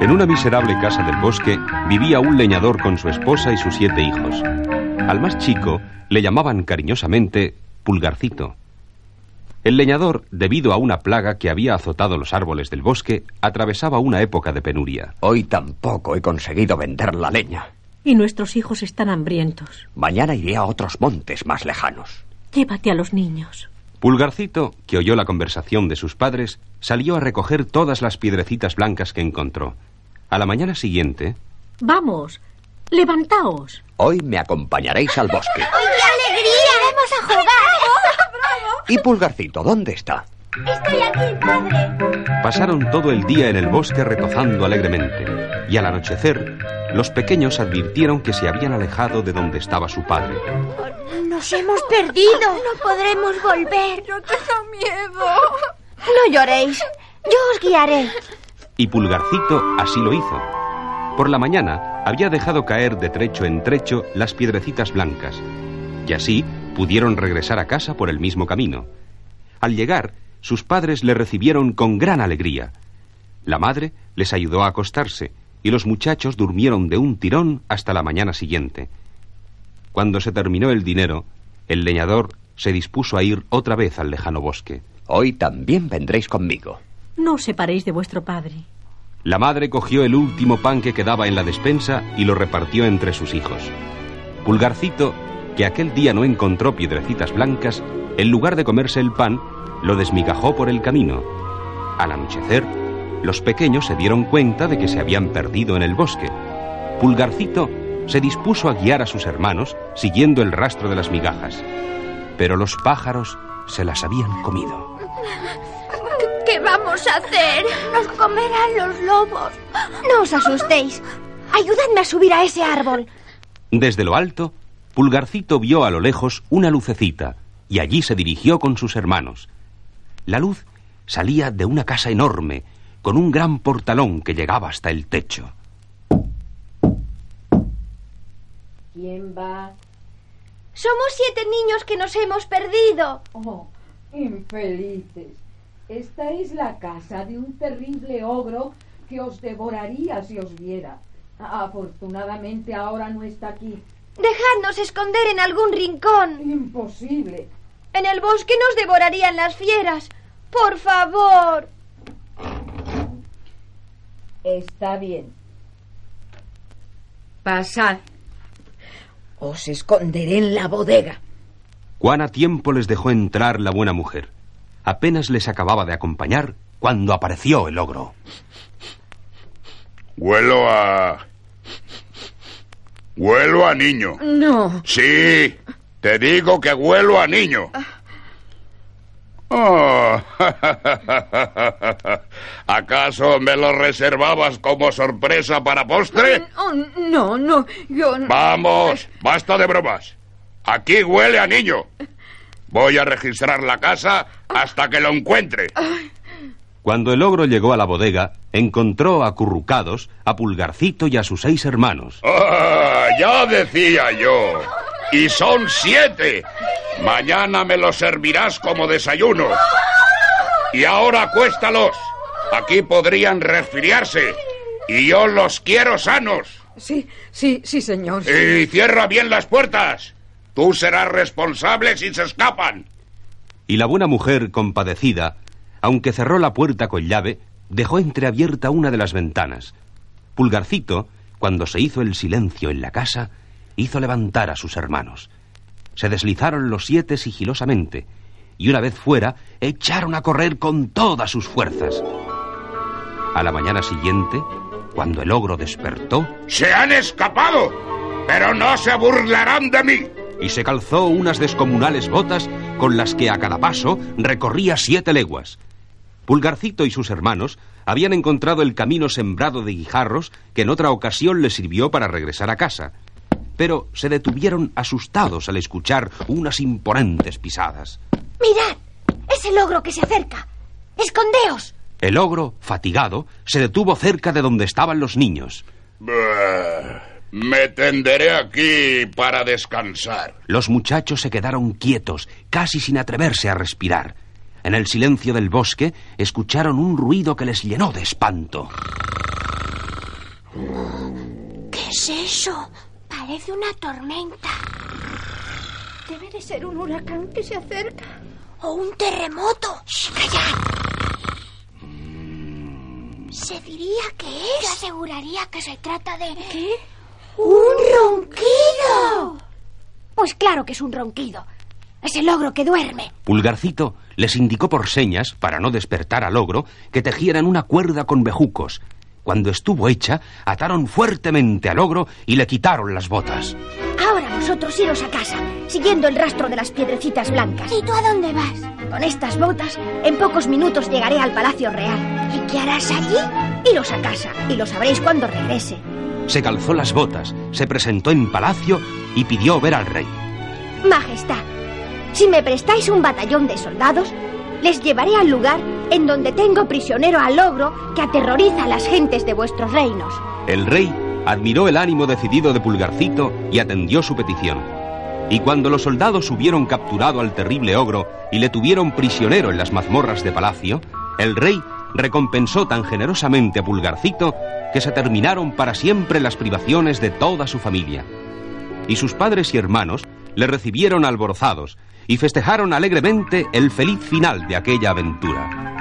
En una miserable casa del bosque vivía un leñador con su esposa y sus siete hijos. Al más chico le llamaban cariñosamente Pulgarcito. El leñador, debido a una plaga que había azotado los árboles del bosque, atravesaba una época de penuria. Hoy tampoco he conseguido vender la leña. Y nuestros hijos están hambrientos. Mañana iré a otros montes más lejanos. Llévate a los niños. Pulgarcito, que oyó la conversación de sus padres, salió a recoger todas las piedrecitas blancas que encontró. A la mañana siguiente. Vamos, levantaos. Hoy me acompañaréis al bosque. ¡Ay, qué alegría! ¡Vamos a jugar! ¿Y Pulgarcito dónde está? Estoy aquí, padre. Pasaron todo el día en el bosque retozando alegremente, y al anochecer, los pequeños advirtieron que se habían alejado de donde estaba su padre. Nos hemos perdido. No podremos volver. Yo tengo miedo. No lloréis. Yo os guiaré. Y Pulgarcito así lo hizo. Por la mañana había dejado caer de trecho en trecho las piedrecitas blancas, y así pudieron regresar a casa por el mismo camino. Al llegar, sus padres le recibieron con gran alegría. La madre les ayudó a acostarse, y los muchachos durmieron de un tirón hasta la mañana siguiente. Cuando se terminó el dinero, el leñador se dispuso a ir otra vez al lejano bosque. Hoy también vendréis conmigo. No os separéis de vuestro padre. La madre cogió el último pan que quedaba en la despensa y lo repartió entre sus hijos. Pulgarcito, que aquel día no encontró piedrecitas blancas, en lugar de comerse el pan, lo desmigajó por el camino. Al anochecer, los pequeños se dieron cuenta de que se habían perdido en el bosque. Pulgarcito se dispuso a guiar a sus hermanos siguiendo el rastro de las migajas. Pero los pájaros se las habían comido. ¿Qué vamos a hacer? Nos comerán los lobos. No os asustéis. Ayúdame a subir a ese árbol. Desde lo alto, Pulgarcito vio a lo lejos una lucecita y allí se dirigió con sus hermanos. La luz salía de una casa enorme, con un gran portalón que llegaba hasta el techo. ¿Quién va? Somos siete niños que nos hemos perdido. Oh, infelices. Esta es la casa de un terrible ogro que os devoraría si os viera. Afortunadamente ahora no está aquí. Dejadnos esconder en algún rincón. Imposible. En el bosque nos devorarían las fieras. Por favor. Está bien. Pasad. Os esconderé en la bodega. Cuán a tiempo les dejó entrar la buena mujer. Apenas les acababa de acompañar cuando apareció el ogro. Huelo a... Huelo a niño. No. Sí, te digo que huelo a niño. Oh. ¿Acaso me lo reservabas como sorpresa para postre? Oh, no, no, yo no. Vamos, basta de bromas. Aquí huele a niño. Voy a registrar la casa hasta que lo encuentre. Cuando el ogro llegó a la bodega, encontró acurrucados a Pulgarcito y a sus seis hermanos. Ah, ya decía yo. Y son siete. Mañana me los servirás como desayuno. Y ahora acuéstalos. Aquí podrían resfriarse. Y yo los quiero sanos. Sí, sí, sí, señor. Y cierra bien las puertas. Tú serás responsable si se escapan. Y la buena mujer, compadecida, aunque cerró la puerta con llave, dejó entreabierta una de las ventanas. Pulgarcito, cuando se hizo el silencio en la casa, hizo levantar a sus hermanos. Se deslizaron los siete sigilosamente, y una vez fuera, echaron a correr con todas sus fuerzas. A la mañana siguiente, cuando el ogro despertó, ¡Se han escapado! Pero no se burlarán de mí. y se calzó unas descomunales botas con las que a cada paso recorría siete leguas. Pulgarcito y sus hermanos habían encontrado el camino sembrado de guijarros que en otra ocasión les sirvió para regresar a casa. Pero se detuvieron asustados al escuchar unas imponentes pisadas. Mirad. Es el ogro que se acerca. Escondeos. El ogro, fatigado, se detuvo cerca de donde estaban los niños. Bah, Me tenderé aquí para descansar. Los muchachos se quedaron quietos, casi sin atreverse a respirar. en el silencio del bosque, escucharon un ruido que les llenó de espanto. ¿Qué es eso? Parece una tormenta. Debe de ser un huracán que se acerca. O un terremoto. ¡Shh, ¡Callad! Se diría que es. Te aseguraría que se trata de. ¿Qué? ¡Un ronquido! Pues claro que es un ronquido. Es el ogro que duerme. Pulgarcito les indicó por señas, para no despertar al ogro, que tejieran una cuerda con bejucos. Cuando estuvo hecha, ataron fuertemente al ogro y le quitaron las botas. Ahora vosotros iros a casa, siguiendo el rastro de las piedrecitas blancas. ¿Y tú a dónde vas? Con estas botas, en pocos minutos llegaré al Palacio Real. ¿Y qué harás allí? Iros a casa, y lo sabréis cuando regrese. Se calzó las botas, se presentó en palacio y pidió ver al rey. Majestad, si me prestáis un batallón de soldados, les llevaré al lugar en donde tengo prisionero al ogro que aterroriza a las gentes de vuestros reinos. El rey admiró el ánimo decidido de Pulgarcito y atendió su petición. Y cuando los soldados hubieron capturado al terrible ogro y le tuvieron prisionero en las mazmorras de palacio, el rey recompensó tan generosamente a Pulgarcito que se terminaron para siempre las privaciones de toda su familia. Y sus padres y hermanos le recibieron alborozados y festejaron alegremente el feliz final de aquella aventura.